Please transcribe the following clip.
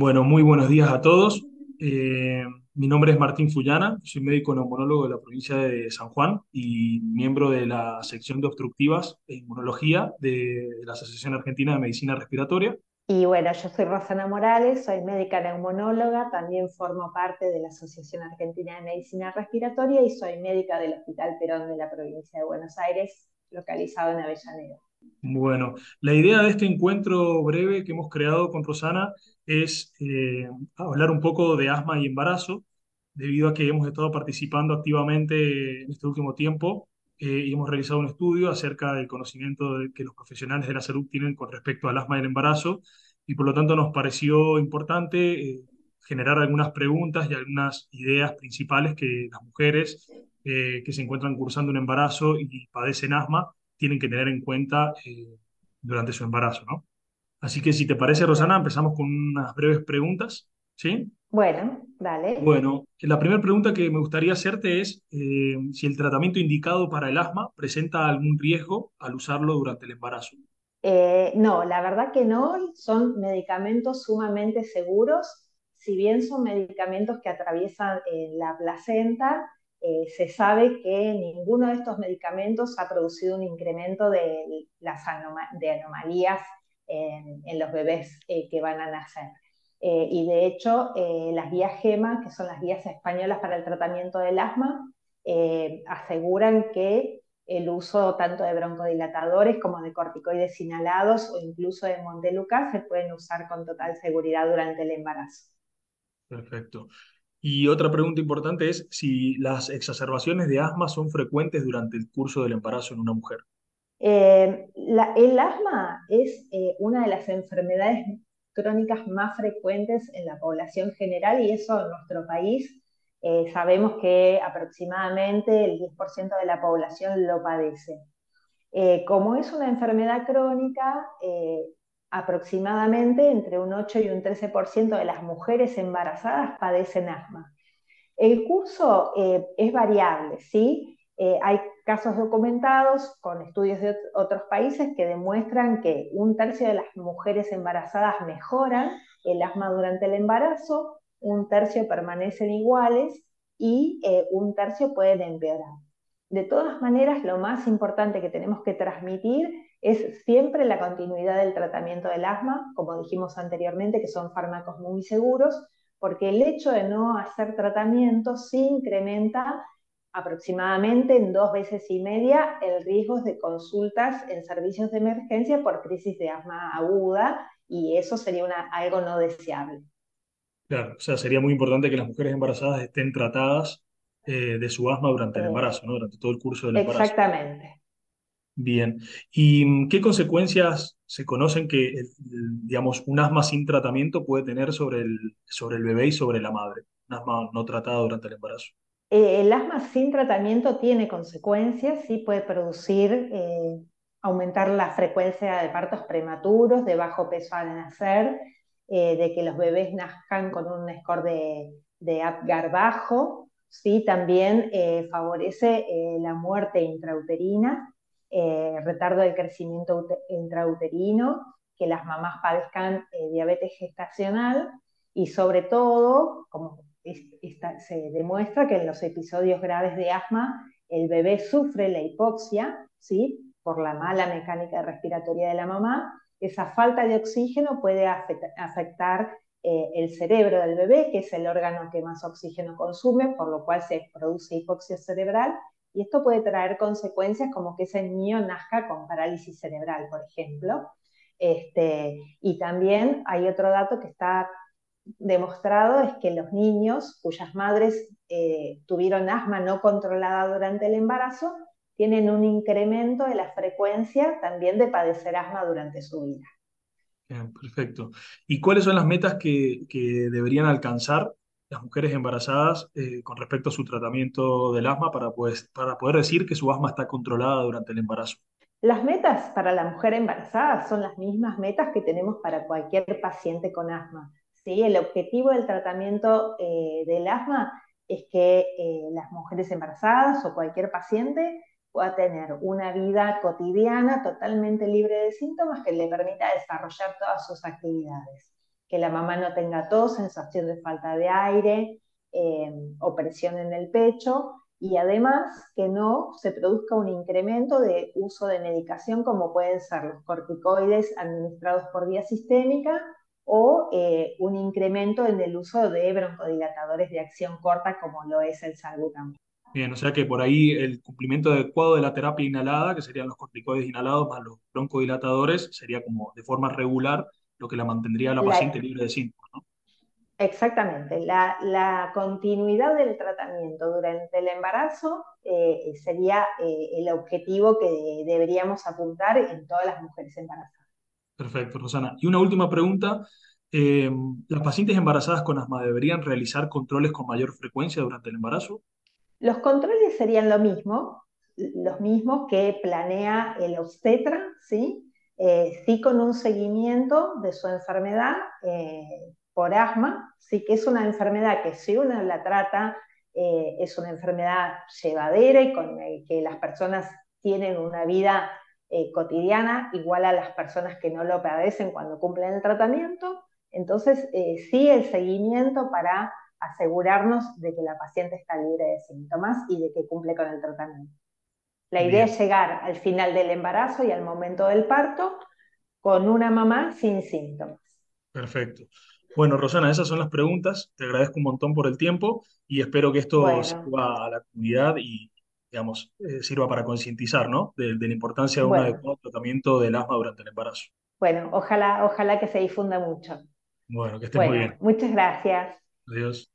Bueno, muy buenos días a todos. Eh, mi nombre es Martín Fullana, soy médico neumonólogo de la provincia de San Juan y miembro de la sección de obstructivas e inmunología de, la Asociación Argentina de Medicina Respiratoria. Y bueno, yo soy Rosana Morales, soy médica neumonóloga, también formo parte de la Asociación Argentina de Medicina Respiratoria y soy médica del Hospital Perón de la provincia de Buenos Aires, localizado en Avellaneda. Bueno, la idea de este encuentro breve que hemos creado con Rosana es eh, hablar un poco de asma y embarazo, debido a que hemos estado participando activamente en este último tiempo eh, y hemos realizado un estudio acerca del conocimiento que los profesionales de la salud tienen con respecto al asma y el embarazo, y por lo tanto nos pareció importante eh, generar algunas preguntas y algunas ideas principales que las mujeres que se encuentran cursando un embarazo y padecen asma tienen que tener en cuenta eh, durante su embarazo, ¿no? Así que si te parece, Rosana, empezamos con unas breves preguntas, ¿sí? Bueno, dale. Bueno, la primera pregunta que me gustaría hacerte es eh, si el tratamiento indicado para el asma presenta algún riesgo al usarlo durante el embarazo. Eh, no, la verdad que no, son medicamentos sumamente seguros. Si bien son medicamentos que atraviesan eh, la placenta, eh, se sabe que ninguno de estos medicamentos ha producido un incremento de las anomalías en, los bebés eh, que van a nacer. Eh, y de hecho, las guías GEMA, que son las guías españolas para el tratamiento del asma, aseguran que el uso tanto de broncodilatadores como de corticoides inhalados o incluso de Montelukast se pueden usar con total seguridad durante el embarazo. Perfecto. Y otra pregunta importante es si las exacerbaciones de asma son frecuentes durante el curso del embarazo en una mujer. Eh, el asma es eh, una de las enfermedades crónicas más frecuentes en la población general y eso en nuestro país eh, sabemos que aproximadamente el 10% de la población lo padece. Como es una enfermedad crónica, aproximadamente entre un 8 y un 13% de las mujeres embarazadas padecen asma. El curso eh, es variable, ¿sí? Eh, hay casos documentados con estudios de ot- otros países que demuestran que un tercio de las mujeres embarazadas mejoran el asma durante el embarazo, un tercio permanecen iguales y eh, un tercio pueden empeorar. De todas maneras, lo más importante que tenemos que transmitir es siempre la continuidad del tratamiento del asma, como dijimos anteriormente, que son fármacos muy seguros, porque el hecho de no hacer tratamiento sí incrementa aproximadamente en dos veces y media el riesgo de consultas en servicios de emergencia por crisis de asma aguda y eso sería una, algo no deseable. Claro, o sea, sería muy importante que las mujeres embarazadas estén tratadas eh, de su asma durante el embarazo, ¿no? Durante todo el curso del embarazo. exactamente. Bien. ¿Y mm, qué consecuencias se conocen que, digamos, un asma sin tratamiento puede tener sobre el, sobre el bebé y sobre la madre? Un asma no tratada durante el embarazo. Eh, el asma sin tratamiento tiene consecuencias, sí puede producir, eh, aumentar la frecuencia de partos prematuros, de bajo peso al nacer, eh, de que los bebés nazcan con un score de, de Apgar bajo, sí, también favorece la muerte intrauterina, eh, retardo del crecimiento ute- intrauterino, que las mamás padezcan eh, diabetes gestacional y sobre todo, como se demuestra que en los episodios graves de asma el bebé sufre la hipoxia, ¿sí? Por la mala mecánica respiratoria de la mamá. Esa falta de oxígeno puede afecta- afectar eh, el cerebro del bebé, que es el órgano que más oxígeno consume, por lo cual se produce hipoxia cerebral. Y esto puede traer consecuencias como que ese niño nazca con parálisis cerebral, por ejemplo. Este, y también hay otro dato que está demostrado es que los niños cuyas madres eh, tuvieron asma no controlada durante el embarazo tienen un incremento de la frecuencia también de padecer asma durante su vida. Bien, perfecto. ¿Y cuáles son las metas que, que deberían alcanzar las mujeres embarazadas eh, con respecto a su tratamiento del asma para, pues, para poder decir que su asma está controlada durante el embarazo? Las metas para la mujer embarazada son las mismas metas que tenemos para cualquier paciente con asma. ¿sí? El objetivo del tratamiento eh, del asma es que eh, las mujeres embarazadas o cualquier paciente pueda tener una vida cotidiana totalmente libre de síntomas que le permita desarrollar todas sus actividades. Que la mamá no tenga tos, sensación de falta de aire eh, o presión en el pecho y además que no se produzca un incremento de uso de medicación como pueden ser los corticoides administrados por vía sistémica o eh, un incremento en el uso de broncodilatadores de acción corta como lo es el salbutamol. Bien, o sea que por ahí el cumplimiento adecuado de la terapia inhalada, que serían los corticoides inhalados más los broncodilatadores, sería como de forma regular lo que la mantendría a la, paciente libre de síntomas, ¿no? Exactamente. La, continuidad del tratamiento durante el embarazo eh, sería eh, el objetivo que deberíamos apuntar en todas las mujeres embarazadas. Perfecto, Rosana. Y una última pregunta. Eh, ¿Las pacientes embarazadas con asma deberían realizar controles con mayor frecuencia durante el embarazo? Los controles serían lo mismo, los mismos que planea el obstetra, ¿sí? Eh, sí con un seguimiento de su enfermedad eh, por asma, sí que es una enfermedad que si uno la trata, eh, es una enfermedad llevadera y con que las personas tienen una vida cotidiana igual a las personas que no lo padecen cuando cumplen el tratamiento. Entonces, sí el seguimiento para asegurarnos de que la paciente está libre de síntomas y de que cumple con el tratamiento. La idea es llegar al final del embarazo y al momento del parto con una mamá sin síntomas. Perfecto. Bueno, Rosana, esas son las preguntas. Te agradezco un montón por el tiempo y espero que esto sirva a la comunidad y, digamos, eh, sirva para concientizar, ¿no? De, la importancia de un adecuado tratamiento del asma durante el embarazo. Bueno, ojalá, ojalá que se difunda mucho. Bueno, que estés muy bien. Muchas gracias. Adiós.